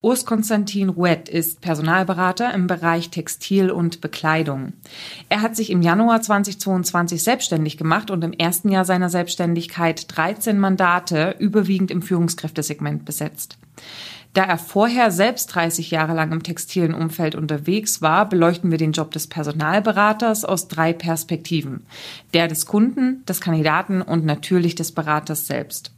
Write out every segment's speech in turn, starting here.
Urs Konstantin Rouet ist Personalberater im Bereich Textil und Bekleidung. Er hat sich im Januar 2022 selbstständig gemacht und im ersten Jahr seiner Selbstständigkeit 13 Mandate überwiegend im Führungskräftesegment besetzt. Da er vorher selbst 30 Jahre lang im textilen Umfeld unterwegs war, beleuchten wir den Job des Personalberaters aus drei Perspektiven. Der des Kunden, des Kandidaten und natürlich des Beraters selbst.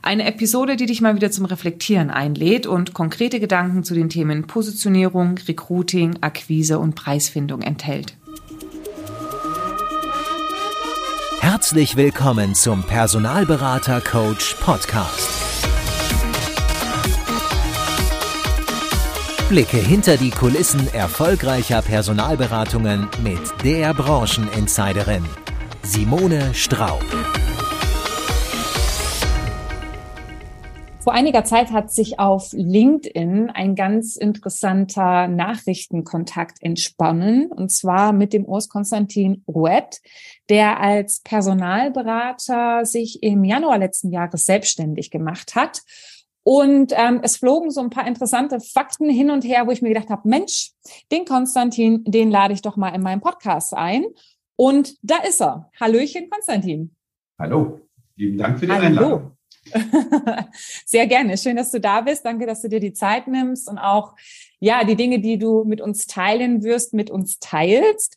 Eine Episode, die dich mal wieder zum Reflektieren einlädt und konkrete Gedanken zu den Themen Positionierung, Recruiting, Akquise und Preisfindung enthält. Herzlich willkommen zum Personalberater Coach Podcast. Blicke hinter die Kulissen erfolgreicher Personalberatungen mit der Brancheninsiderin Simone Straub. Vor einiger Zeit hat sich auf LinkedIn ein ganz interessanter Nachrichtenkontakt entsponnen, und zwar mit dem Urs Konstantin Rouet, der als Personalberater sich im Januar letzten Jahres selbstständig gemacht hat und ähm, es flogen so ein paar interessante Fakten hin und her, wo ich mir gedacht habe, Mensch, den Konstantin, den lade ich doch mal in meinen Podcast ein. Und da ist er. Hallöchen, Konstantin. Hallo, vielen Dank für die Hallo. Einladung. Sehr gerne. Schön, dass du da bist. Danke, dass du dir die Zeit nimmst und auch ja, die Dinge, die du mit uns teilen wirst, mit uns teilst.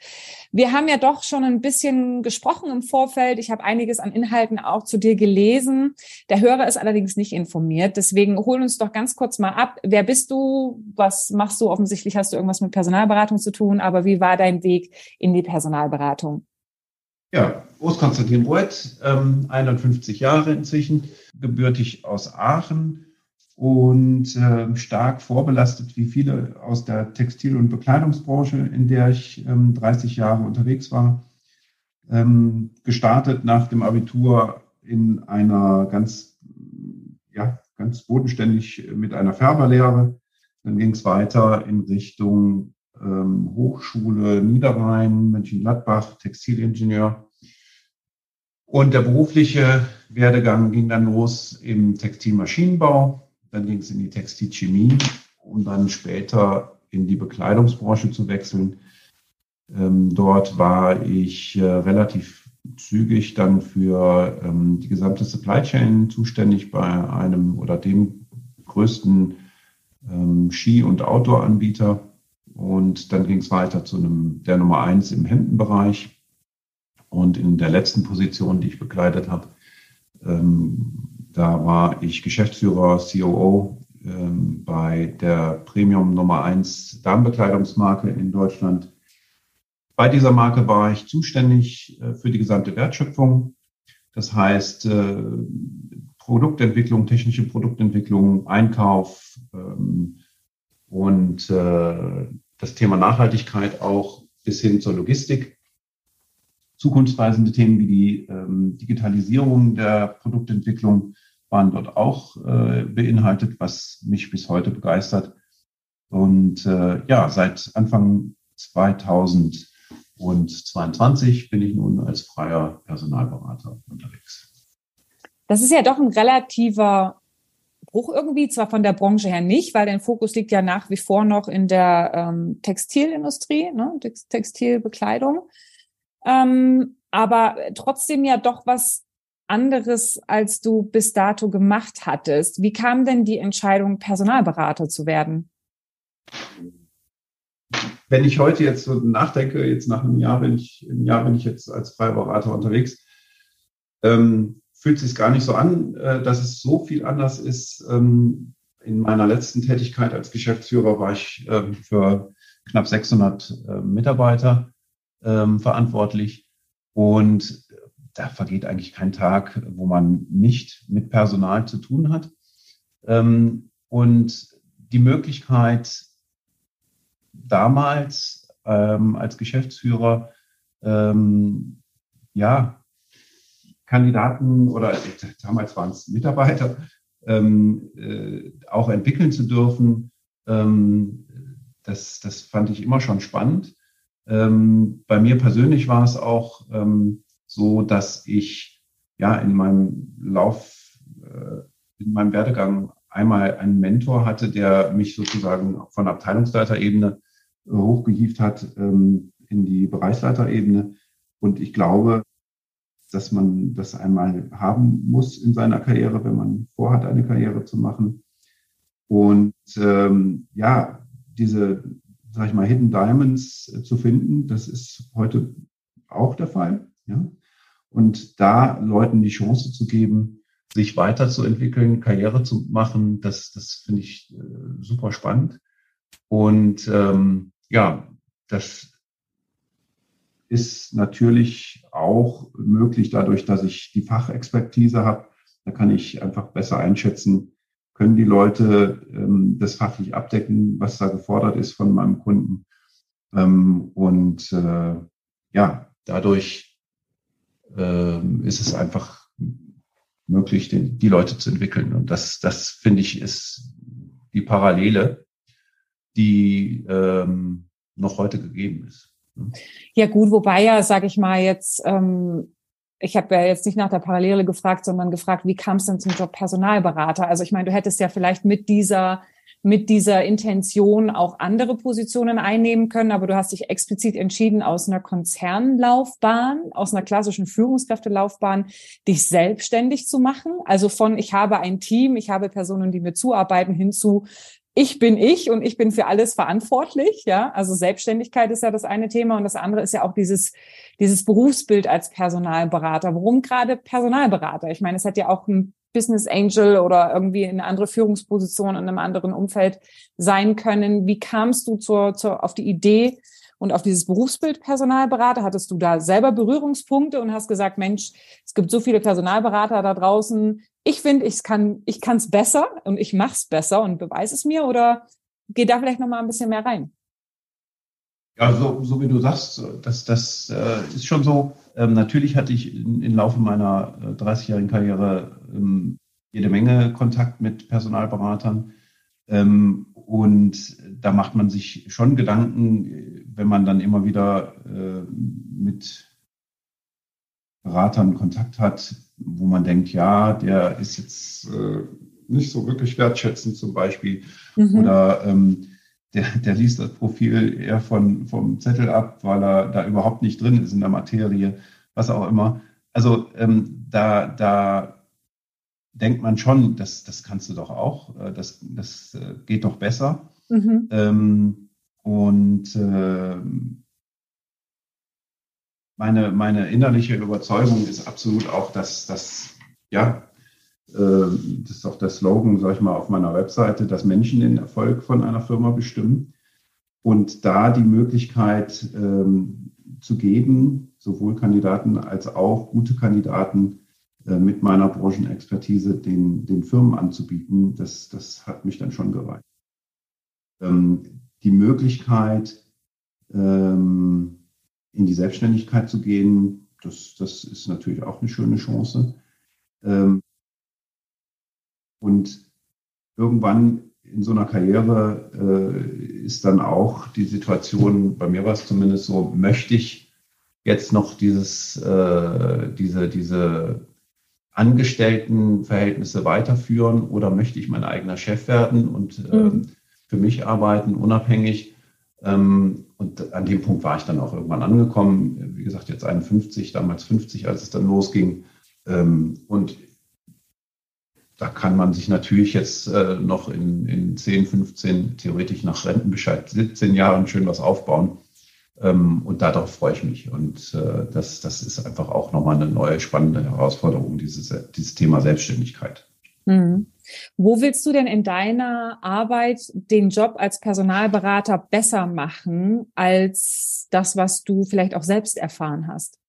Wir haben ja doch schon ein bisschen gesprochen im Vorfeld. Ich habe einiges an Inhalten auch zu dir gelesen. Der Hörer ist allerdings nicht informiert. Deswegen hol uns doch ganz kurz mal ab. Wer bist du? Was machst du? Offensichtlich hast du irgendwas mit Personalberatung zu tun. Aber wie war dein Weg in die Personalberatung? Ja, Urs Konstantin Roeth, ähm, 51 Jahre inzwischen, gebürtig aus Aachen und äh, stark vorbelastet, wie viele aus der Textil- und Bekleidungsbranche, in der ich ähm, 30 Jahre unterwegs war. Ähm, gestartet nach dem Abitur in einer ganz, ja, ganz bodenständig mit einer Färberlehre. Dann ging es weiter in Richtung ähm, Hochschule Niederrhein, Mönchengladbach, Textilingenieur. Und der berufliche Werdegang ging dann los im Textilmaschinenbau, dann ging es in die Textilchemie, um dann später in die Bekleidungsbranche zu wechseln. Ähm, dort war ich äh, relativ zügig dann für ähm, die gesamte Supply Chain zuständig bei einem oder dem größten ähm, Ski- und Outdoor-Anbieter und dann ging es weiter zu einem, der Nummer eins im Hemdenbereich. Und in der letzten Position, die ich bekleidet habe, ähm, da war ich Geschäftsführer, COO ähm, bei der Premium Nummer eins Damenbekleidungsmarke in Deutschland. Bei dieser Marke war ich zuständig äh, für die gesamte Wertschöpfung. Das heißt, äh, Produktentwicklung, technische Produktentwicklung, Einkauf ähm, und äh, das Thema Nachhaltigkeit auch bis hin zur Logistik. Zukunftsweisende Themen wie die ähm, Digitalisierung der Produktentwicklung waren dort auch äh, beinhaltet, was mich bis heute begeistert. Und äh, ja, seit Anfang 2022 bin ich nun als freier Personalberater unterwegs. Das ist ja doch ein relativer Bruch irgendwie, zwar von der Branche her nicht, weil dein Fokus liegt ja nach wie vor noch in der ähm, Textilindustrie, ne? Textilbekleidung. Ähm, aber trotzdem ja doch was anderes, als du bis dato gemacht hattest. Wie kam denn die Entscheidung, Personalberater zu werden? Wenn ich heute jetzt so nachdenke, jetzt nach einem Jahr bin ich, im Jahr bin ich jetzt als freier Berater unterwegs, ähm, fühlt sich gar nicht so an, äh, dass es so viel anders ist. Ähm, in meiner letzten Tätigkeit als Geschäftsführer war ich ähm, für knapp 600 äh, Mitarbeiter ähm, verantwortlich und da vergeht eigentlich kein Tag, wo man nicht mit Personal zu tun hat. Und die Möglichkeit damals als Geschäftsführer, ja, Kandidaten oder damals waren es Mitarbeiter ähm, äh, auch entwickeln zu dürfen. Ähm, das, das fand ich immer schon spannend. Ähm, bei mir persönlich war es auch ähm, so, dass ich ja in meinem Lauf, äh, in meinem Werdegang einmal einen Mentor hatte, der mich sozusagen von Abteilungsleiterebene äh, hochgehievt hat ähm, in die Bereichsleiterebene. Und ich glaube, dass man das einmal haben muss in seiner Karriere, wenn man vorhat, eine Karriere zu machen. Und ähm, ja, diese, sag ich mal, Hidden Diamonds äh, zu finden, das ist heute auch der Fall. Ja? Und da Leuten die Chance zu geben, sich weiterzuentwickeln, Karriere zu machen, das, das finde ich äh, super spannend. Und ähm, ja, das ist natürlich auch möglich dadurch, dass ich die Fachexpertise habe. Da kann ich einfach besser einschätzen, können die Leute ähm, das fachlich abdecken, was da gefordert ist von meinem Kunden. Ähm, und äh, ja, dadurch äh, ist es einfach möglich, die, die Leute zu entwickeln. Und das, das finde ich, ist die Parallele, die ähm, noch heute gegeben ist. Ja gut, wobei ja, sage ich mal jetzt, ähm, ich habe ja jetzt nicht nach der Parallele gefragt, sondern gefragt, wie kam es denn zum Job Personalberater? Also ich meine, du hättest ja vielleicht mit dieser mit dieser Intention auch andere Positionen einnehmen können, aber du hast dich explizit entschieden, aus einer Konzernlaufbahn, aus einer klassischen Führungskräftelaufbahn, dich selbstständig zu machen. Also von ich habe ein Team, ich habe Personen, die mir zuarbeiten, hinzu ich bin ich und ich bin für alles verantwortlich, ja. Also Selbstständigkeit ist ja das eine Thema und das andere ist ja auch dieses, dieses Berufsbild als Personalberater. Warum gerade Personalberater? Ich meine, es hat ja auch ein Business Angel oder irgendwie eine andere Führungsposition in einem anderen Umfeld sein können. Wie kamst du zur, zur, auf die Idee und auf dieses Berufsbild Personalberater? Hattest du da selber Berührungspunkte und hast gesagt, Mensch, es gibt so viele Personalberater da draußen, ich finde, ich kann ich kann es besser und ich mache es besser und beweise es mir oder geh da vielleicht noch mal ein bisschen mehr rein. Ja, so, so wie du sagst, das, das äh, ist schon so. Ähm, natürlich hatte ich im Laufe meiner äh, 30-jährigen Karriere ähm, jede Menge Kontakt mit Personalberatern. Ähm, und da macht man sich schon Gedanken, wenn man dann immer wieder äh, mit Beratern Kontakt hat, wo man denkt, ja, der ist jetzt äh, nicht so wirklich wertschätzend zum Beispiel. Mhm. Oder ähm, der, der liest das Profil eher von, vom Zettel ab, weil er da überhaupt nicht drin ist in der Materie, was auch immer. Also ähm, da, da denkt man schon, das, das kannst du doch auch, äh, das, das äh, geht doch besser. Mhm. Ähm, und äh, meine, meine innerliche Überzeugung ist absolut auch, dass das, ja, äh, das ist auch der Slogan, sag ich mal, auf meiner Webseite, dass Menschen den Erfolg von einer Firma bestimmen. Und da die Möglichkeit ähm, zu geben, sowohl Kandidaten als auch gute Kandidaten äh, mit meiner Branchenexpertise den, den Firmen anzubieten, das, das hat mich dann schon gereicht. Ähm, die Möglichkeit, ähm, in die Selbstständigkeit zu gehen, das, das ist natürlich auch eine schöne Chance. Ähm, und irgendwann in so einer Karriere äh, ist dann auch die Situation, bei mir war es zumindest so, möchte ich jetzt noch dieses, äh, diese, diese Angestelltenverhältnisse weiterführen oder möchte ich mein eigener Chef werden und äh, für mich arbeiten, unabhängig? Ähm, und an dem Punkt war ich dann auch irgendwann angekommen. Wie gesagt, jetzt 51, damals 50, als es dann losging. Ähm, und da kann man sich natürlich jetzt äh, noch in, in 10, 15, theoretisch nach Rentenbescheid 17 Jahren schön was aufbauen. Ähm, und darauf freue ich mich. Und äh, das, das ist einfach auch nochmal eine neue spannende Herausforderung, dieses, dieses Thema Selbstständigkeit. Mhm. Wo willst du denn in deiner Arbeit den Job als Personalberater besser machen als das, was du vielleicht auch selbst erfahren hast?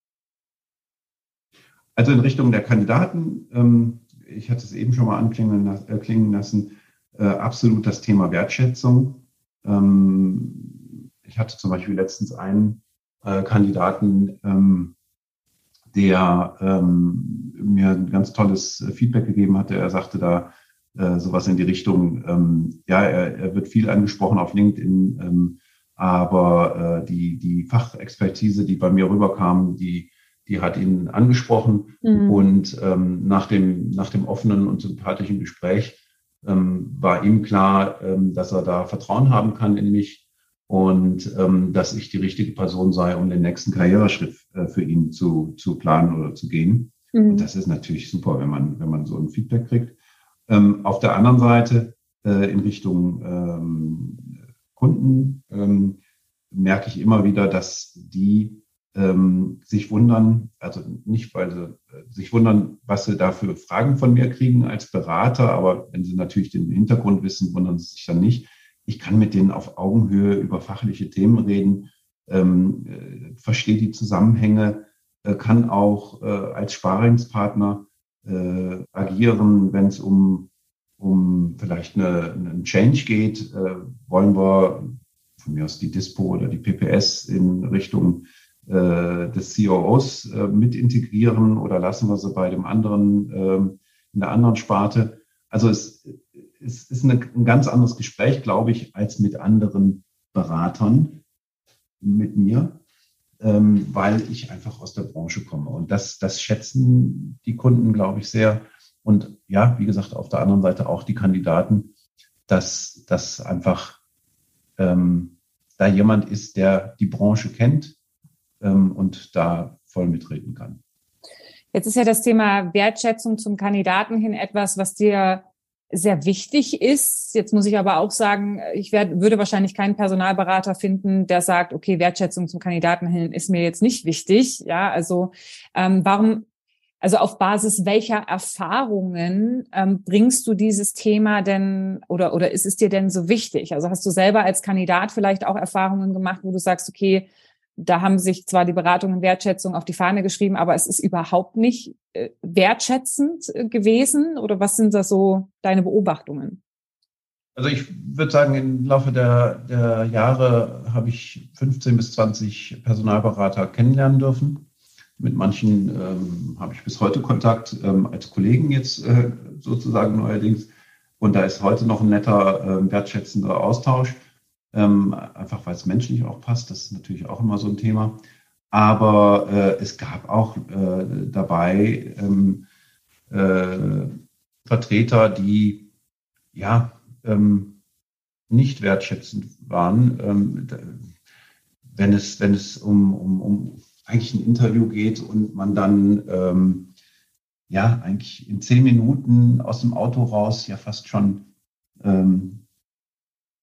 Also in Richtung der Kandidaten, ähm, ich hatte es eben schon mal anklingen äh, lassen, äh, absolut das Thema Wertschätzung. Ähm, ich hatte zum Beispiel letztens einen äh, Kandidaten, ähm, der mir ein ganz tolles Feedback gegeben hatte. Er sagte da äh, sowas in die Richtung, ähm, ja, er, er wird viel angesprochen auf LinkedIn, ähm, aber äh, die, die Fachexpertise, die bei mir rüberkam, die, die hat ihn angesprochen. Mhm. Und ähm, nach, dem, nach dem offenen und sympathischen Gespräch ähm, war ihm klar, ähm, dass er da Vertrauen haben kann in mich und ähm, dass ich die richtige Person sei, um den nächsten Karriereschritt äh, für ihn zu, zu planen oder zu gehen. Mhm. Und das ist natürlich super, wenn man, wenn man so ein Feedback kriegt. Ähm, auf der anderen Seite, äh, in Richtung ähm, Kunden, ähm, merke ich immer wieder, dass die ähm, sich wundern, also nicht, weil sie äh, sich wundern, was sie da für Fragen von mir kriegen als Berater, aber wenn sie natürlich den Hintergrund wissen, wundern sie sich dann nicht. Ich kann mit denen auf Augenhöhe über fachliche Themen reden, ähm, äh, verstehe die Zusammenhänge, äh, kann auch äh, als Sparingspartner äh, agieren, wenn es um, um vielleicht eine, einen Change geht. Äh, wollen wir von mir aus die Dispo oder die PPS in Richtung äh, des COOs äh, mit integrieren oder lassen wir sie bei dem anderen ähm, in der anderen Sparte. Also es, es ist eine, ein ganz anderes Gespräch, glaube ich, als mit anderen Beratern, mit mir, ähm, weil ich einfach aus der Branche komme. Und das, das schätzen die Kunden, glaube ich, sehr. Und ja, wie gesagt, auf der anderen Seite auch die Kandidaten, dass das einfach ähm, da jemand ist, der die Branche kennt, ähm, und da voll mitreden kann. Jetzt ist ja das Thema Wertschätzung zum Kandidaten hin etwas, was dir sehr wichtig ist. Jetzt muss ich aber auch sagen, ich werd, würde wahrscheinlich keinen Personalberater finden, der sagt, okay, Wertschätzung zum Kandidaten hin ist mir jetzt nicht wichtig. Ja, also ähm, warum, also auf Basis welcher Erfahrungen ähm, bringst du dieses Thema denn oder oder ist es dir denn so wichtig? Also hast du selber als Kandidat vielleicht auch Erfahrungen gemacht, wo du sagst, okay, da haben sich zwar die Beratungen Wertschätzung auf die Fahne geschrieben, aber es ist überhaupt nicht äh, wertschätzend äh, gewesen? Oder was sind da so deine Beobachtungen? Also ich würde sagen, im Laufe der, der Jahre habe ich 15 bis 20 Personalberater kennenlernen dürfen. Mit manchen ähm, habe ich bis heute Kontakt ähm, als Kollegen jetzt äh, sozusagen neuerdings. Und da ist heute noch ein netter, äh, wertschätzender Austausch ähm, einfach weil es menschlich auch passt. Das ist natürlich auch immer so ein Thema. Aber äh, es gab auch äh, dabei ähm, äh, Vertreter, die ja ähm, nicht wertschätzend waren, ähm, wenn es, wenn es um, um, um eigentlich ein Interview geht und man dann ähm, ja eigentlich in zehn Minuten aus dem Auto raus ja fast schon ähm,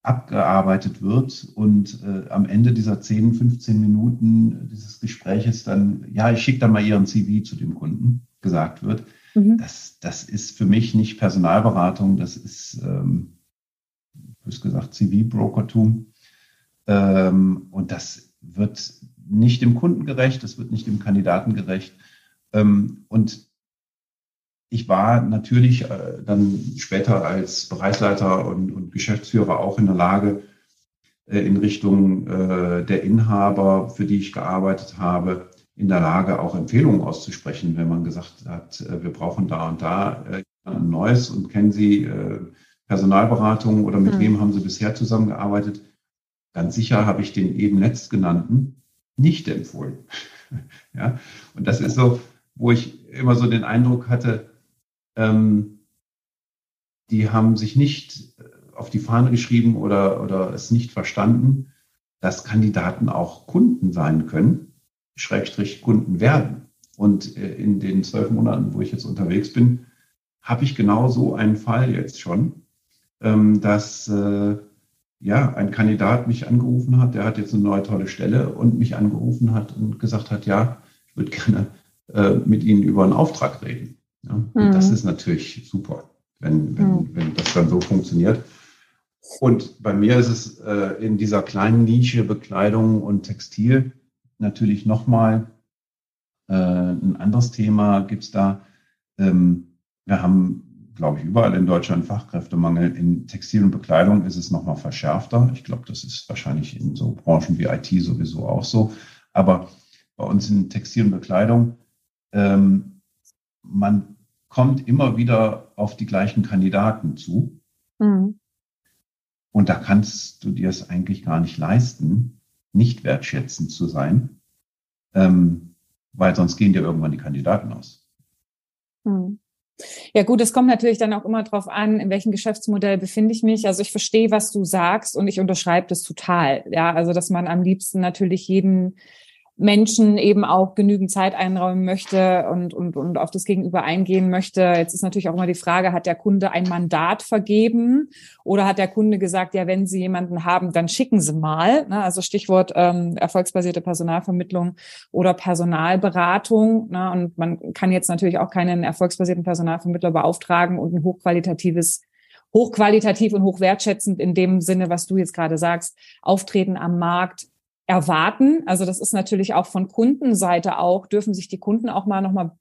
abgearbeitet wird und äh, am Ende dieser 10, 15 Minuten dieses Gespräches dann, ja, ich schicke dann mal Ihren CV zu dem Kunden, gesagt wird. Mhm. Das, das ist für mich nicht Personalberatung, das ist, ähm, bös gesagt, CV-Brokertum. Ähm, und das wird nicht dem Kunden gerecht, das wird nicht dem Kandidaten gerecht. Ähm, und ich war natürlich äh, dann später als Bereichsleiter und, und, Geschäftsführer auch in der Lage, äh, in Richtung äh, der Inhaber, für die ich gearbeitet habe, in der Lage, auch Empfehlungen auszusprechen, wenn man gesagt hat, äh, wir brauchen da und da äh, ein neues und kennen Sie äh, Personalberatung oder mit mhm. wem haben Sie bisher zusammengearbeitet? Ganz sicher habe ich den eben letztgenannten nicht empfohlen. ja, und das ist so, wo ich immer so den Eindruck hatte, ähm, die haben sich nicht äh, auf die Fahne geschrieben oder, oder es nicht verstanden, dass Kandidaten auch Kunden sein können, Schrägstrich Kunden werden. Und äh, in den zwölf Monaten, wo ich jetzt unterwegs bin, habe ich genau so einen Fall jetzt schon, ähm, dass äh, ja ein Kandidat mich angerufen hat, der hat jetzt eine neue tolle Stelle und mich angerufen hat und gesagt hat, ja, ich würde gerne mit Ihnen über einen Auftrag reden. Ja? Mhm. Das ist natürlich super, wenn, wenn, mhm. wenn das dann so funktioniert. Und bei mir ist es äh, in dieser kleinen Nische Bekleidung und Textil natürlich nochmal äh, ein anderes Thema gibt es da. Ähm, wir haben, glaube ich, überall in Deutschland Fachkräftemangel. In Textil und Bekleidung ist es nochmal verschärfter. Ich glaube, das ist wahrscheinlich in so Branchen wie IT sowieso auch so. Aber bei uns in Textil und Bekleidung, ähm, man kommt immer wieder auf die gleichen Kandidaten zu. Mhm. Und da kannst du dir es eigentlich gar nicht leisten, nicht wertschätzend zu sein, ähm, weil sonst gehen dir irgendwann die Kandidaten aus. Mhm. Ja gut, es kommt natürlich dann auch immer drauf an, in welchem Geschäftsmodell befinde ich mich. Also ich verstehe, was du sagst und ich unterschreibe das total. Ja, also dass man am liebsten natürlich jeden Menschen eben auch genügend Zeit einräumen möchte und, und, und auf das Gegenüber eingehen möchte. Jetzt ist natürlich auch immer die Frage, hat der Kunde ein Mandat vergeben oder hat der Kunde gesagt, ja, wenn Sie jemanden haben, dann schicken Sie mal. Ne? Also Stichwort ähm, erfolgsbasierte Personalvermittlung oder Personalberatung. Ne? Und man kann jetzt natürlich auch keinen erfolgsbasierten Personalvermittler beauftragen und ein hochqualitatives hochqualitativ und hochwertschätzend in dem Sinne, was du jetzt gerade sagst, Auftreten am Markt erwarten. Also das ist natürlich auch von Kundenseite auch, dürfen sich die Kunden auch mal nochmal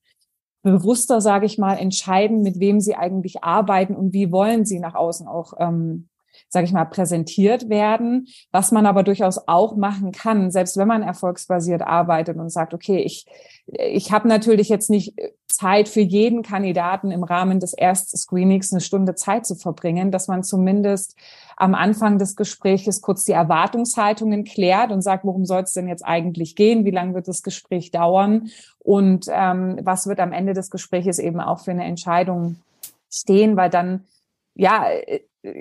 bewusster, sage ich mal, entscheiden, mit wem sie eigentlich arbeiten und wie wollen sie nach außen auch, ähm, sage ich mal, präsentiert werden. Was man aber durchaus auch machen kann, selbst wenn man erfolgsbasiert arbeitet und sagt, okay, ich, ich habe natürlich jetzt nicht Zeit für jeden Kandidaten im Rahmen des Erstscreenings eine Stunde Zeit zu verbringen, dass man zumindest am Anfang des Gespräches kurz die Erwartungshaltungen klärt und sagt, worum soll es denn jetzt eigentlich gehen? Wie lange wird das Gespräch dauern? Und ähm, was wird am Ende des Gespräches eben auch für eine Entscheidung stehen? Weil dann, ja, äh,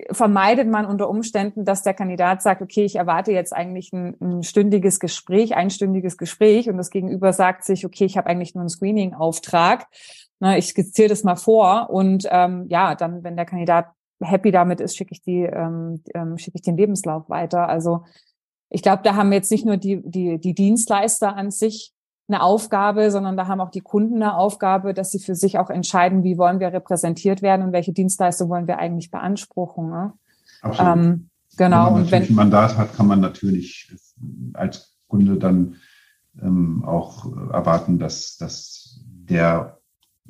vermeidet man unter Umständen, dass der Kandidat sagt, okay, ich erwarte jetzt eigentlich ein, ein stündiges Gespräch, einstündiges Gespräch und das Gegenüber sagt sich, okay, ich habe eigentlich nur einen Screening-Auftrag. Ich skizziere das mal vor und ähm, ja, dann, wenn der Kandidat happy damit ist, schicke ich die, ähm, ähm, schicke ich den Lebenslauf weiter. Also ich glaube, da haben jetzt nicht nur die, die, die Dienstleister an sich eine Aufgabe, sondern da haben auch die Kunden eine Aufgabe, dass sie für sich auch entscheiden, wie wollen wir repräsentiert werden und welche Dienstleistung wollen wir eigentlich beanspruchen. Ne? Absolut. Ähm, genau. Wenn man und wenn ein Mandat hat, kann man natürlich als Kunde dann ähm, auch erwarten, dass, dass der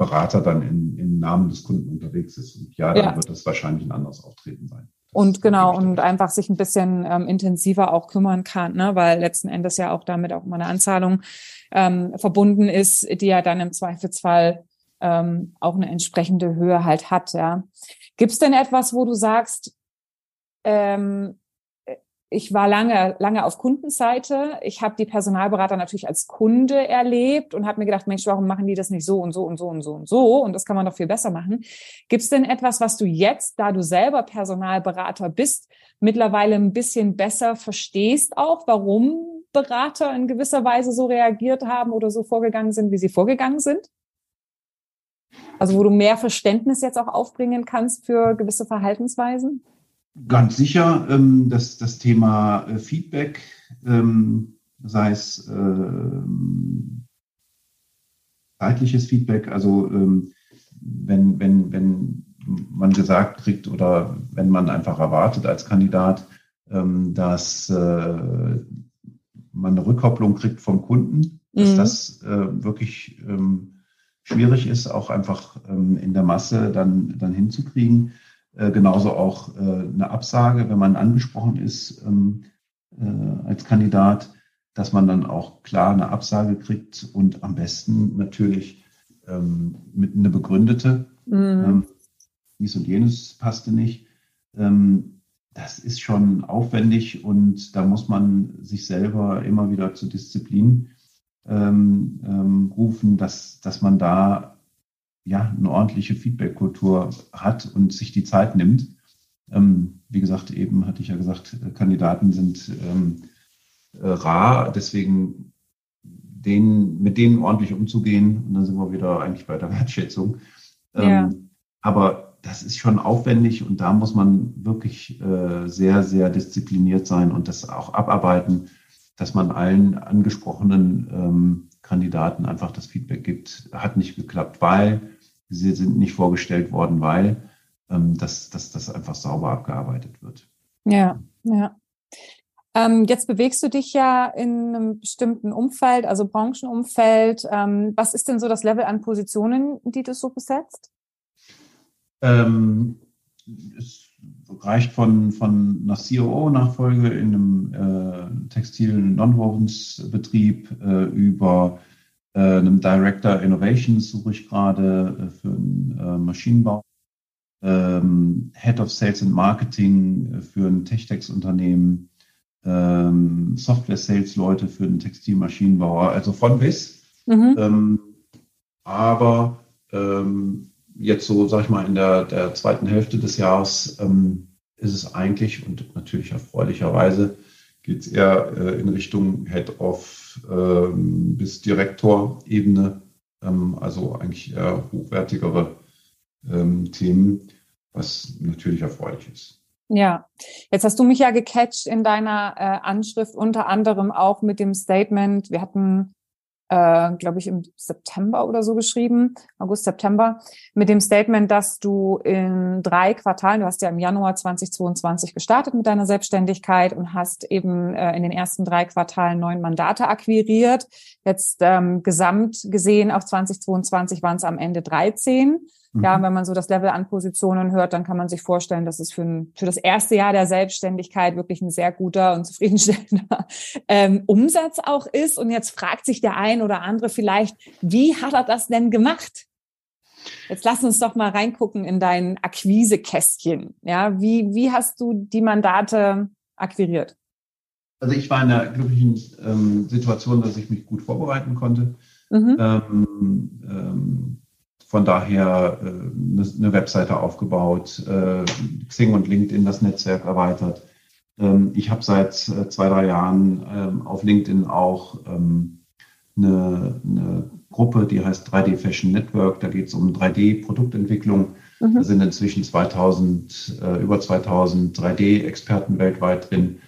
Berater dann in, im Namen des Kunden unterwegs ist. Und ja, dann ja. wird das wahrscheinlich ein anderes Auftreten sein. Das und genau, und einfach sich ein bisschen ähm, intensiver auch kümmern kann, ne? weil letzten Endes ja auch damit auch mal eine Anzahlung ähm, verbunden ist, die ja dann im Zweifelsfall ähm, auch eine entsprechende Höhe halt hat. Ja. Gibt es denn etwas, wo du sagst, ähm, ich war lange, lange auf Kundenseite. Ich habe die Personalberater natürlich als Kunde erlebt und habe mir gedacht, Mensch, warum machen die das nicht so und so und so und so und so? Und das kann man doch viel besser machen. Gibt es denn etwas, was du jetzt, da du selber Personalberater bist, mittlerweile ein bisschen besser verstehst auch, warum Berater in gewisser Weise so reagiert haben oder so vorgegangen sind, wie sie vorgegangen sind? Also wo du mehr Verständnis jetzt auch aufbringen kannst für gewisse Verhaltensweisen? Ganz sicher, ähm, dass das Thema äh, Feedback, ähm, sei es ähm, zeitliches Feedback, also ähm, wenn, wenn, wenn man gesagt kriegt oder wenn man einfach erwartet als Kandidat, ähm, dass äh, man eine Rückkopplung kriegt vom Kunden, dass mhm. das äh, wirklich schwierig ist, auch einfach in der Masse dann, dann hinzukriegen. Äh, genauso auch äh, eine Absage, wenn man angesprochen ist ähm, äh, als Kandidat, dass man dann auch klar eine Absage kriegt und am besten natürlich ähm, mit einer begründete, mhm. ähm, dies und jenes passte nicht. Ähm, das ist schon aufwendig und da muss man sich selber immer wieder zur Disziplin ähm, ähm, rufen, dass, dass man da ja, eine ordentliche Feedback-Kultur hat und sich die Zeit nimmt. Ähm, wie gesagt, eben hatte ich ja gesagt, Kandidaten sind ähm, äh, rar, deswegen den, mit denen ordentlich umzugehen. Und dann sind wir wieder eigentlich bei der Wertschätzung. Ähm, ja. Aber das ist schon aufwendig und da muss man wirklich äh, sehr, sehr diszipliniert sein und das auch abarbeiten, dass man allen angesprochenen ähm, Kandidaten einfach das Feedback gibt, hat nicht geklappt, weil sie sind nicht vorgestellt worden, weil ähm, dass, dass das einfach sauber abgearbeitet wird. Ja, ja. Ähm, jetzt bewegst du dich ja in einem bestimmten Umfeld, also Branchenumfeld. Ähm, was ist denn so das Level an Positionen, die du so besetzt? Ähm, es reicht von, von einer COO-Nachfolge in einem äh, textilen Non-Wovens-Betrieb äh, über äh, einem Director Innovations suche ich gerade äh, für einen äh, Maschinenbau. Ähm, Head of Sales and Marketing äh, für ein Techtex-Unternehmen, ähm, Software-Sales-Leute für einen Textilmaschinenbauer, also von bis. Mhm. Ähm, aber ähm, jetzt so, sag ich mal, in der, der zweiten Hälfte des Jahres ähm, ist es eigentlich und natürlich erfreulicherweise geht es eher äh, in Richtung Head of ähm, bis Direktorebene, ähm, also eigentlich eher hochwertigere ähm, Themen, was natürlich erfreulich ist. Ja, jetzt hast du mich ja gecatcht in deiner äh, Anschrift, unter anderem auch mit dem Statement, wir hatten äh, glaube ich, im September oder so geschrieben, August, September, mit dem Statement, dass du in drei Quartalen, du hast ja im Januar 2022 gestartet mit deiner Selbstständigkeit und hast eben äh, in den ersten drei Quartalen neun Mandate akquiriert. Jetzt ähm, gesamt gesehen auf 2022 waren es am Ende 13. Ja, mhm. wenn man so das Level an Positionen hört, dann kann man sich vorstellen, dass es für, ein, für das erste Jahr der Selbstständigkeit wirklich ein sehr guter und zufriedenstellender ähm, Umsatz auch ist. Und jetzt fragt sich der ein oder andere vielleicht, wie hat er das denn gemacht? Jetzt lass uns doch mal reingucken in dein Akquisekästchen. Ja, wie, wie hast du die Mandate akquiriert? Also ich war in der glücklichen ähm, Situation, dass ich mich gut vorbereiten konnte. Mhm. Ähm, ähm, von daher äh, eine Webseite aufgebaut, äh, Xing und LinkedIn das Netzwerk erweitert. Ähm, ich habe seit äh, zwei, drei Jahren ähm, auf LinkedIn auch ähm, eine, eine Gruppe, die heißt 3D Fashion Network. Da geht es um 3D-Produktentwicklung. Mhm. Da sind inzwischen 2000, äh, über 2000 3D-Experten weltweit drin.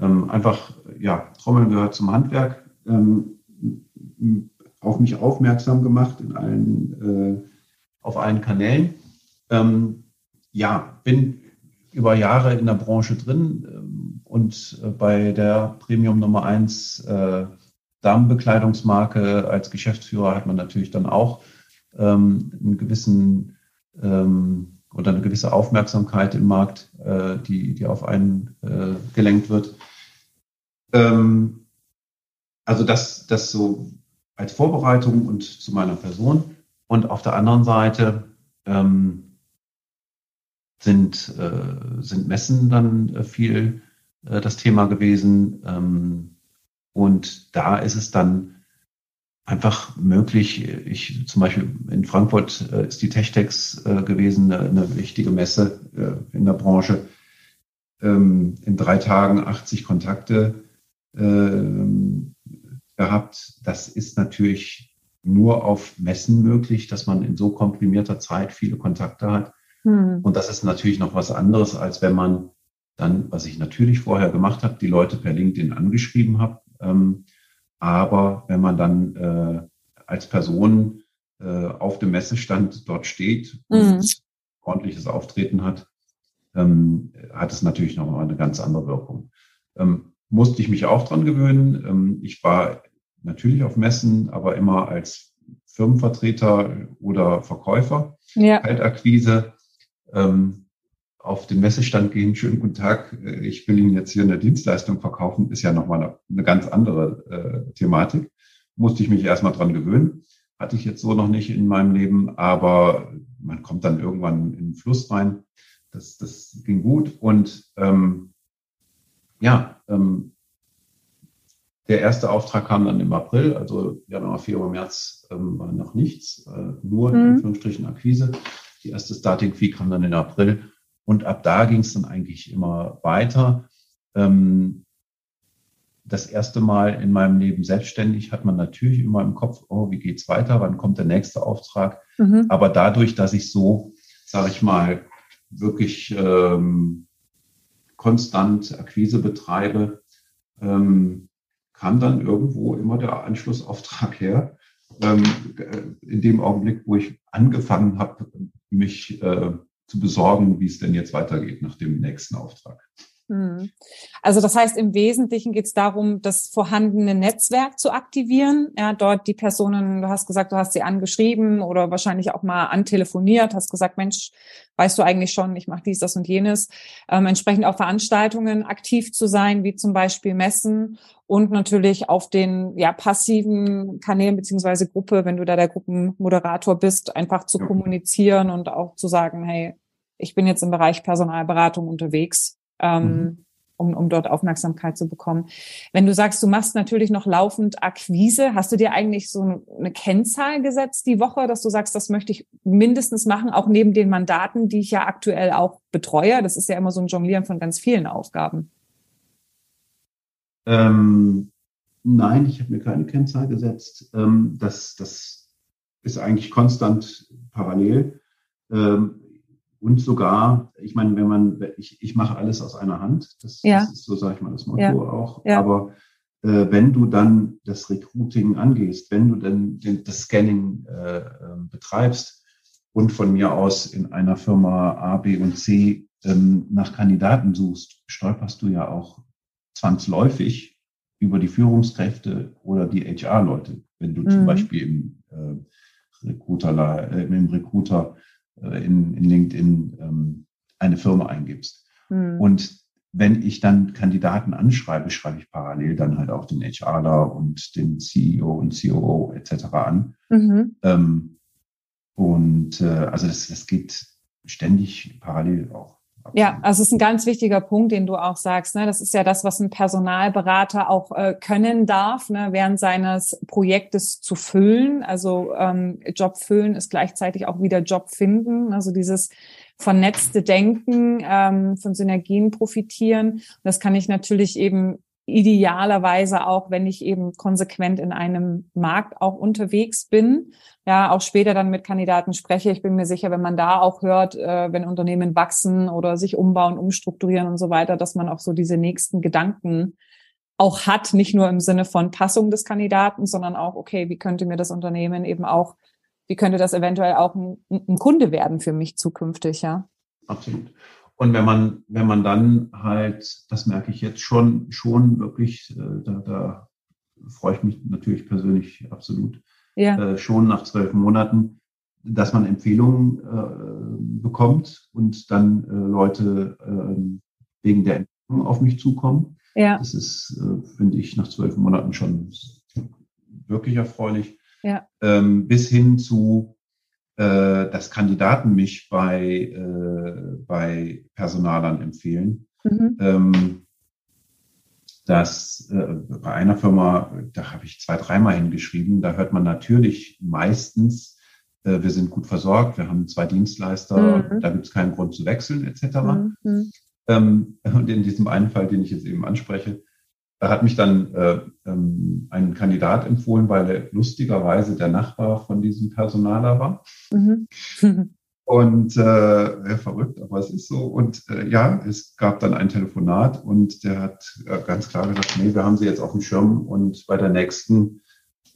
Ähm, einfach, ja, Trommeln gehört zum Handwerk. Ähm, auf mich aufmerksam gemacht in allen, äh, auf allen Kanälen. Ähm, ja, bin über Jahre in der Branche drin ähm, und äh, bei der Premium Nummer 1 äh, Damenbekleidungsmarke als Geschäftsführer hat man natürlich dann auch ähm, einen gewissen ähm, oder eine gewisse Aufmerksamkeit im Markt, äh, die, die auf einen äh, gelenkt wird. Ähm, also das, das so als Vorbereitung und zu meiner Person. Und auf der anderen Seite ähm, sind, äh, sind Messen dann äh, viel äh, das Thema gewesen. Ähm, und da ist es dann einfach möglich. Ich zum Beispiel in Frankfurt äh, ist die Techtex äh, gewesen, eine, eine, wichtige Messe äh, in der Branche. Ähm, in drei Tagen 80 Kontakte ähm, gehabt. Das ist natürlich nur auf Messen möglich, dass man in so komprimierter Zeit viele Kontakte hat. Mhm. Und das ist natürlich noch was anderes, als wenn man dann, was ich natürlich vorher gemacht habe, die Leute per LinkedIn angeschrieben habe. Ähm, aber wenn man dann äh, als Person äh, auf dem Messestand dort steht und mhm. ordentliches Auftreten hat, ähm, hat es natürlich noch mal eine ganz andere Wirkung. Ähm, musste ich mich auch dran gewöhnen. Ähm, ich war natürlich auf Messen, aber immer als Firmenvertreter oder Verkäufer. Ja. Kaltakquise. Ähm, auf den Messestand gehen, schönen guten Tag, äh, ich will Ihnen jetzt hier eine Dienstleistung verkaufen, ist ja nochmal eine, eine ganz andere äh, Thematik. Musste ich mich erstmal dran gewöhnen. Hatte ich jetzt so noch nicht in meinem Leben, aber man kommt dann irgendwann in den Fluss rein. Das, das ging gut. Und ähm, ja, ähm, der erste Auftrag kam dann im April, also Januar, Februar, März ähm, war noch nichts, äh, nur mhm. in Anführungsstrichen Akquise. Die erste Starting Fee kam dann in April und ab da ging es dann eigentlich immer weiter. Ähm, das erste Mal in meinem Leben selbstständig hat man natürlich immer im Kopf, oh, wie geht's weiter, wann kommt der nächste Auftrag? Mhm. Aber dadurch, dass ich so, sage ich mal, wirklich ähm, konstant Akquise betreibe, ähm, kam dann irgendwo immer der Anschlussauftrag her. Ähm, in dem Augenblick, wo ich angefangen habe, mich äh, zu besorgen, wie es denn jetzt weitergeht nach dem nächsten Auftrag. Hm. Also das heißt, im Wesentlichen geht es darum, das vorhandene Netzwerk zu aktivieren. Ja, dort die Personen, du hast gesagt, du hast sie angeschrieben oder wahrscheinlich auch mal antelefoniert, hast gesagt, Mensch, weißt du eigentlich schon, ich mache dies, das und jenes. Ähm, entsprechend auch Veranstaltungen aktiv zu sein, wie zum Beispiel Messen und natürlich auf den ja, passiven Kanälen beziehungsweise Gruppe, wenn du da der Gruppenmoderator bist, einfach zu kommunizieren und auch zu sagen, hey, ich bin jetzt im Bereich Personalberatung unterwegs ähm, mhm. um, um dort Aufmerksamkeit zu bekommen. Wenn du sagst, du machst natürlich noch laufend Akquise, hast du dir eigentlich so eine Kennzahl gesetzt die Woche, dass du sagst, das möchte ich mindestens machen, auch neben den Mandaten, die ich ja aktuell auch betreue? Das ist ja immer so ein Jonglieren von ganz vielen Aufgaben. Ähm, nein, ich habe mir keine Kennzahl gesetzt. Ähm, das, das ist eigentlich konstant parallel. Ähm, und sogar, ich meine, wenn man, ich, ich mache alles aus einer Hand, das, ja. das ist so, sage ich mal, das Motto ja. auch. Ja. Aber äh, wenn du dann das Recruiting angehst, wenn du dann den, das Scanning äh, ähm, betreibst und von mir aus in einer Firma A, B und C ähm, nach Kandidaten suchst, stolperst du ja auch zwangsläufig über die Führungskräfte oder die HR-Leute, wenn du mhm. zum Beispiel im äh, Recruiter, äh, im Recruiter äh, in, in LinkedIn ähm, eine Firma eingibst. Mhm. Und wenn ich dann Kandidaten anschreibe, schreibe ich parallel dann halt auch den HRler und den CEO und COO etc. an. Mhm. Ähm, und äh, also das, das geht ständig parallel auch. Ja, also es ist ein ganz wichtiger Punkt, den du auch sagst. Ne? Das ist ja das, was ein Personalberater auch äh, können darf, ne? während seines Projektes zu füllen. Also ähm, Job füllen ist gleichzeitig auch wieder Job finden. Also dieses vernetzte Denken, ähm, von Synergien profitieren. das kann ich natürlich eben idealerweise auch, wenn ich eben konsequent in einem Markt auch unterwegs bin, ja, auch später dann mit Kandidaten spreche. Ich bin mir sicher, wenn man da auch hört, äh, wenn Unternehmen wachsen oder sich umbauen, umstrukturieren und so weiter, dass man auch so diese nächsten Gedanken auch hat, nicht nur im Sinne von Passung des Kandidaten, sondern auch, okay, wie könnte mir das Unternehmen eben auch, wie könnte das eventuell auch ein, ein Kunde werden für mich zukünftig, ja? Absolut. Und wenn man, wenn man dann halt, das merke ich jetzt schon, schon wirklich, äh, da, da freue ich mich natürlich persönlich absolut, ja. äh, schon nach zwölf Monaten, dass man Empfehlungen äh, bekommt und dann äh, Leute äh, wegen der Empfehlung auf mich zukommen. Ja. Das ist, äh, finde ich, nach zwölf Monaten schon wirklich erfreulich. Ja. Ähm, bis hin zu äh, dass Kandidaten mich bei, äh, bei Personalern empfehlen. Mhm. Ähm, dass äh, bei einer Firma, da habe ich zwei, dreimal hingeschrieben, da hört man natürlich meistens, äh, wir sind gut versorgt, wir haben zwei Dienstleister, mhm. da gibt es keinen Grund zu wechseln, etc. Mhm. Ähm, und in diesem einen Fall, den ich jetzt eben anspreche, da hat mich dann äh, ähm, ein Kandidat empfohlen, weil er lustigerweise der Nachbar von diesem Personaler war. Mhm. und äh, verrückt, aber es ist so. Und äh, ja, es gab dann ein Telefonat und der hat äh, ganz klar gesagt, nee, wir haben sie jetzt auf dem Schirm und bei der nächsten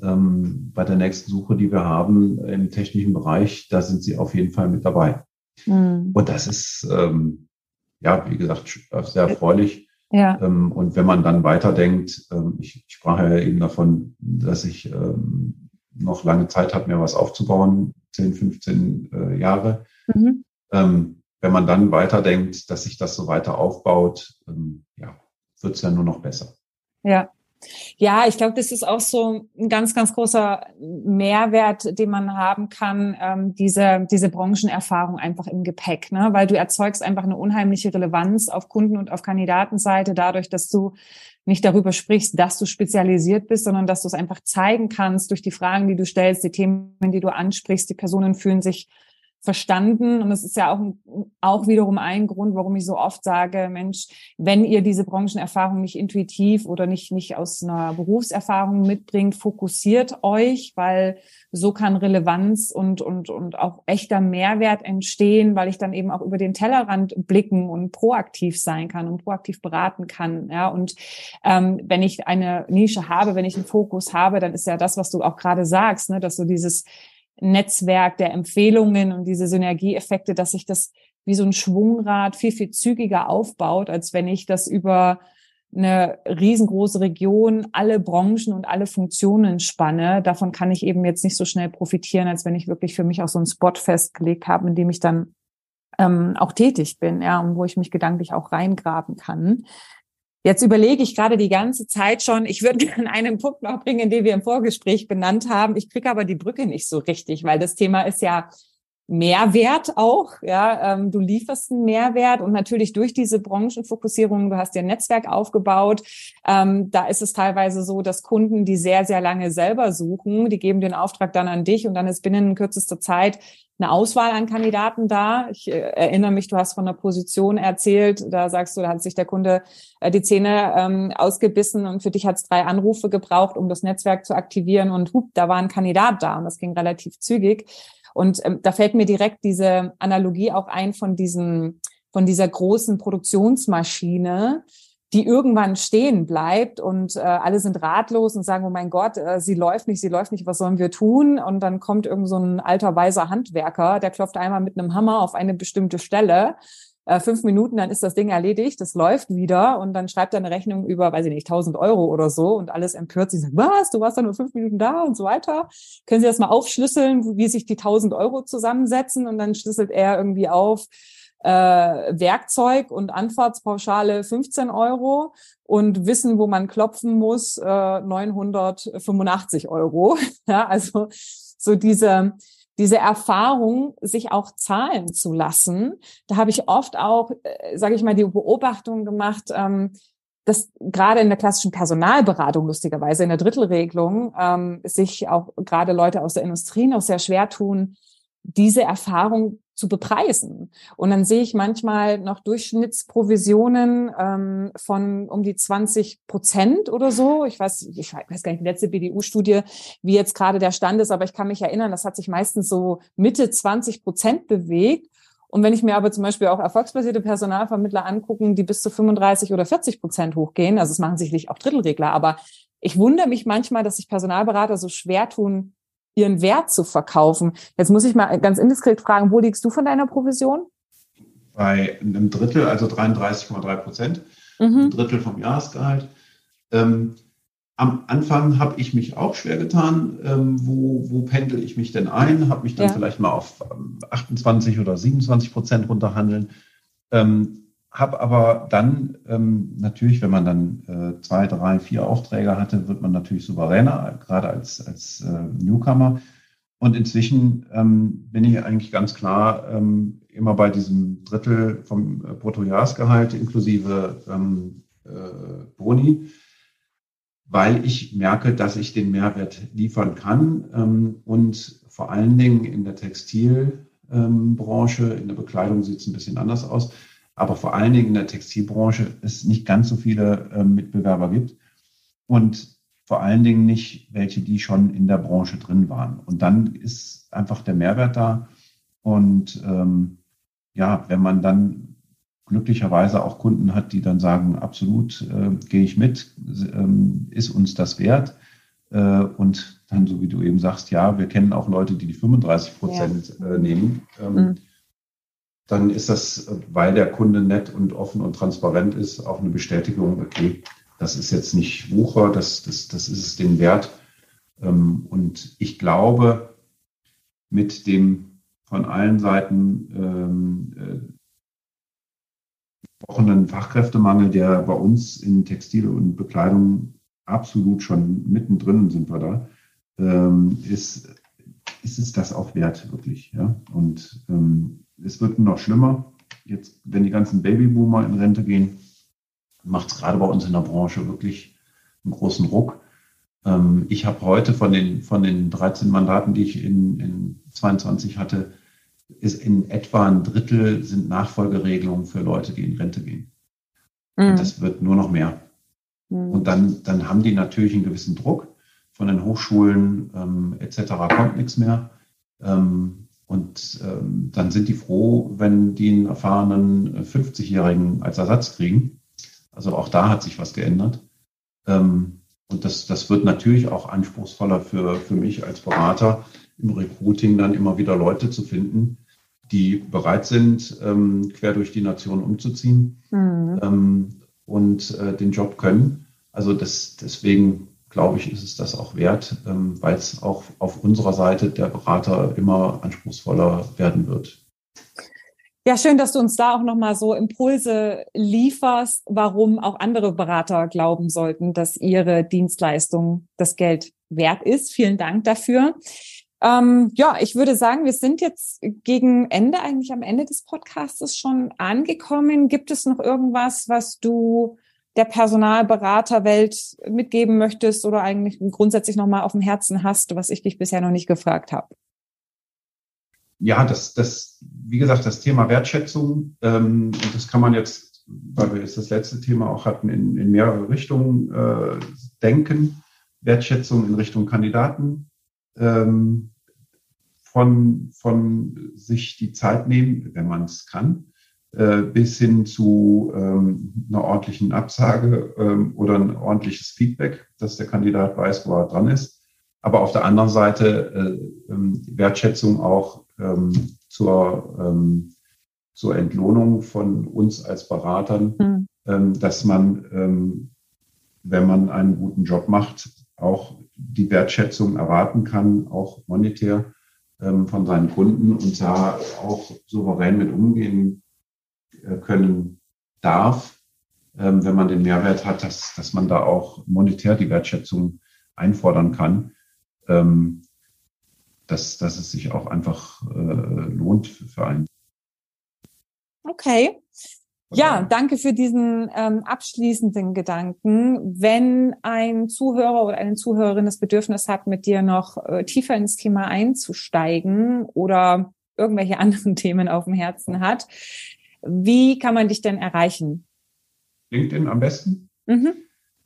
ähm, bei der nächsten Suche, die wir haben im technischen Bereich, da sind sie auf jeden Fall mit dabei. Mhm. Und das ist ähm, ja, wie gesagt, sehr erfreulich. Ja. Ähm, und wenn man dann weiterdenkt, ähm, ich, ich sprach ja eben davon, dass ich ähm, noch lange Zeit habe, mir was aufzubauen, 10, 15 äh, Jahre. Mhm. Ähm, wenn man dann weiterdenkt, dass sich das so weiter aufbaut, ähm, ja, wird es ja nur noch besser. Ja, ja, ich glaube, das ist auch so ein ganz, ganz großer Mehrwert, den man haben kann, ähm, diese, diese Branchenerfahrung einfach im Gepäck, ne? weil du erzeugst einfach eine unheimliche Relevanz auf Kunden- und auf Kandidatenseite dadurch, dass du nicht darüber sprichst, dass du spezialisiert bist, sondern dass du es einfach zeigen kannst durch die Fragen, die du stellst, die Themen, die du ansprichst. Die Personen fühlen sich verstanden. Und es ist ja auch, auch wiederum ein Grund, warum ich so oft sage, Mensch, wenn ihr diese Branchenerfahrung nicht intuitiv oder nicht, nicht aus einer Berufserfahrung mitbringt, fokussiert euch, weil so kann Relevanz und, und, und auch echter Mehrwert entstehen, weil ich dann eben auch über den Tellerrand blicken und proaktiv sein kann und proaktiv beraten kann. Ja, und ähm, wenn ich eine Nische habe, wenn ich einen Fokus habe, dann ist ja das, was du auch gerade sagst, ne, dass so dieses Netzwerk der Empfehlungen und diese Synergieeffekte, dass sich das wie so ein Schwungrad viel, viel zügiger aufbaut, als wenn ich das über eine riesengroße Region, alle Branchen und alle Funktionen spanne. Davon kann ich eben jetzt nicht so schnell profitieren, als wenn ich wirklich für mich auch so einen Spot festgelegt habe, in dem ich dann ähm, auch tätig bin, ja, und wo ich mich gedanklich auch reingraben kann. Jetzt überlege ich gerade die ganze Zeit schon, ich würde gerne einen Punkt noch bringen, den wir im Vorgespräch benannt haben. Ich kriege aber die Brücke nicht so richtig, weil das Thema ist ja Mehrwert auch, ja, ähm, du lieferst einen Mehrwert und natürlich durch diese Branchenfokussierung, du hast dir ein Netzwerk aufgebaut, ähm, da ist es teilweise so, dass Kunden, die sehr, sehr lange selber suchen, die geben den Auftrag dann an dich und dann ist binnen kürzester Zeit eine Auswahl an Kandidaten da. Ich äh, erinnere mich, du hast von einer Position erzählt, da sagst du, da hat sich der Kunde äh, die Zähne ähm, ausgebissen und für dich hat es drei Anrufe gebraucht, um das Netzwerk zu aktivieren und hup, da war ein Kandidat da und das ging relativ zügig. Und ähm, da fällt mir direkt diese Analogie auch ein von diesem, von dieser großen Produktionsmaschine, die irgendwann stehen bleibt und äh, alle sind ratlos und sagen, oh mein Gott, äh, sie läuft nicht, sie läuft nicht, was sollen wir tun? Und dann kommt irgend so ein alter weiser Handwerker, der klopft einmal mit einem Hammer auf eine bestimmte Stelle äh, fünf Minuten, dann ist das Ding erledigt, das läuft wieder und dann schreibt er eine Rechnung über, weiß ich nicht, 1000 Euro oder so und alles empört. Sagt, was, du warst da nur fünf Minuten da und so weiter. Können Sie das mal aufschlüsseln, wie sich die 1000 Euro zusammensetzen und dann schlüsselt er irgendwie auf, äh, Werkzeug und Anfahrtspauschale 15 Euro und Wissen, wo man klopfen muss, äh, 985 Euro. ja, also so diese, diese Erfahrung, sich auch zahlen zu lassen, da habe ich oft auch, äh, sage ich mal, die Beobachtung gemacht, ähm, dass gerade in der klassischen Personalberatung, lustigerweise in der Drittelregelung, ähm, sich auch gerade Leute aus der Industrie noch sehr schwer tun, diese Erfahrung zu bepreisen. Und dann sehe ich manchmal noch Durchschnittsprovisionen ähm, von um die 20 Prozent oder so. Ich weiß, ich weiß gar nicht, die letzte BDU-Studie, wie jetzt gerade der Stand ist, aber ich kann mich erinnern, das hat sich meistens so Mitte 20 Prozent bewegt. Und wenn ich mir aber zum Beispiel auch erfolgsbasierte Personalvermittler angucken, die bis zu 35 oder 40 Prozent hochgehen, also es machen sicherlich auch Drittelregler, aber ich wundere mich manchmal, dass sich Personalberater so schwer tun, ihren Wert zu verkaufen. Jetzt muss ich mal ganz indiskret fragen, wo liegst du von deiner Provision? Bei einem Drittel, also 33,3 Prozent, mhm. ein Drittel vom Jahresgehalt. Ähm, am Anfang habe ich mich auch schwer getan, ähm, wo, wo pendel ich mich denn ein, habe mich dann ja. vielleicht mal auf 28 oder 27 Prozent runterhandeln. Ähm, habe aber dann ähm, natürlich, wenn man dann äh, zwei, drei, vier Aufträge hatte, wird man natürlich souveräner, gerade als, als äh, Newcomer. Und inzwischen ähm, bin ich eigentlich ganz klar ähm, immer bei diesem Drittel vom äh, Bruttojahresgehalt inklusive ähm, äh, Boni, weil ich merke, dass ich den Mehrwert liefern kann ähm, und vor allen Dingen in der Textilbranche, ähm, in der Bekleidung sieht es ein bisschen anders aus aber vor allen Dingen in der Textilbranche es nicht ganz so viele äh, Mitbewerber gibt und vor allen Dingen nicht welche, die schon in der Branche drin waren. Und dann ist einfach der Mehrwert da. Und ähm, ja, wenn man dann glücklicherweise auch Kunden hat, die dann sagen, absolut äh, gehe ich mit, ähm, ist uns das wert. Äh, und dann, so wie du eben sagst, ja, wir kennen auch Leute, die die 35 Prozent ja. äh, nehmen. Ähm, mhm dann ist das, weil der Kunde nett und offen und transparent ist, auch eine Bestätigung, okay, das ist jetzt nicht Wucher, das, das, das ist es den wert. Ähm, und ich glaube, mit dem von allen Seiten ähm, äh, Fachkräftemangel, der bei uns in Textil und Bekleidung absolut schon mittendrin sind wir da, ähm, ist, ist es das auch wert, wirklich. Ja? Und ähm, es wird noch schlimmer. Jetzt, wenn die ganzen Babyboomer in Rente gehen, macht es gerade bei uns in der Branche wirklich einen großen Ruck. Ähm, ich habe heute von den, von den 13 Mandaten, die ich in, in 22 hatte, ist in etwa ein Drittel sind Nachfolgeregelungen für Leute, die in Rente gehen. Mhm. Und das wird nur noch mehr. Mhm. Und dann, dann haben die natürlich einen gewissen Druck von den Hochschulen ähm, etc. kommt nichts mehr. Ähm, und ähm, dann sind die froh, wenn die einen erfahrenen 50-Jährigen als Ersatz kriegen. Also auch da hat sich was geändert. Ähm, und das, das wird natürlich auch anspruchsvoller für, für mich als Berater im Recruiting dann immer wieder Leute zu finden, die bereit sind, ähm, quer durch die Nation umzuziehen mhm. ähm, und äh, den Job können. Also das, deswegen glaube ich, ist es das auch wert, ähm, weil es auch auf unserer Seite der Berater immer anspruchsvoller werden wird. Ja, schön, dass du uns da auch nochmal so Impulse lieferst, warum auch andere Berater glauben sollten, dass ihre Dienstleistung das Geld wert ist. Vielen Dank dafür. Ähm, ja, ich würde sagen, wir sind jetzt gegen Ende, eigentlich am Ende des Podcasts schon angekommen. Gibt es noch irgendwas, was du der Personalberaterwelt mitgeben möchtest oder eigentlich grundsätzlich nochmal auf dem Herzen hast, was ich dich bisher noch nicht gefragt habe? Ja, das, das, wie gesagt, das Thema Wertschätzung, ähm, das kann man jetzt, weil wir jetzt das letzte Thema auch hatten, in, in mehrere Richtungen äh, denken. Wertschätzung in Richtung Kandidaten, ähm, von, von sich die Zeit nehmen, wenn man es kann, äh, bis hin zu ähm, einer ordentlichen Absage ähm, oder ein ordentliches Feedback, dass der Kandidat weiß, wo er dran ist. Aber auf der anderen Seite äh, ähm, Wertschätzung auch ähm, zur, ähm, zur Entlohnung von uns als Beratern, mhm. dass man, wenn man einen guten Job macht, auch die Wertschätzung erwarten kann, auch monetär von seinen Kunden und da auch souverän mit umgehen können darf, ähm, wenn man den Mehrwert hat, dass, dass man da auch monetär die Wertschätzung einfordern kann, ähm, dass, dass es sich auch einfach äh, lohnt für einen. Okay. Ja, danke für diesen ähm, abschließenden Gedanken. Wenn ein Zuhörer oder eine Zuhörerin das Bedürfnis hat, mit dir noch äh, tiefer ins Thema einzusteigen oder irgendwelche anderen Themen auf dem Herzen hat, wie kann man dich denn erreichen? LinkedIn am besten. Mhm.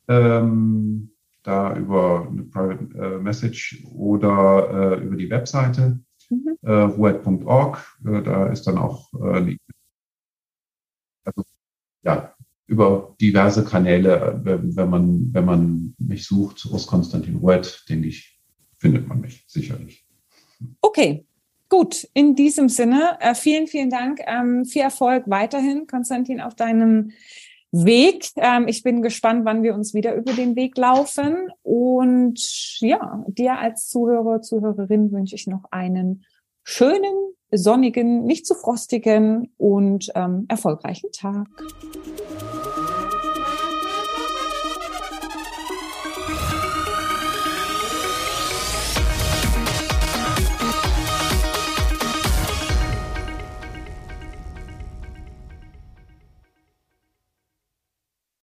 Ähm, da über eine Private äh, Message oder äh, über die Webseite mhm. äh, ruet.org. Äh, da ist dann auch äh, also, ja, über diverse Kanäle, wenn man, wenn man mich sucht, aus Konstantin Ruet, denke ich, findet man mich sicherlich. Okay, gut. In diesem Sinne, äh, vielen, vielen Dank. Ähm, viel Erfolg weiterhin, Konstantin, auf deinem Weg. Ähm, ich bin gespannt, wann wir uns wieder über den Weg laufen. Und ja, dir als Zuhörer, Zuhörerin wünsche ich noch einen schönen sonnigen, nicht zu frostigen und ähm, erfolgreichen Tag.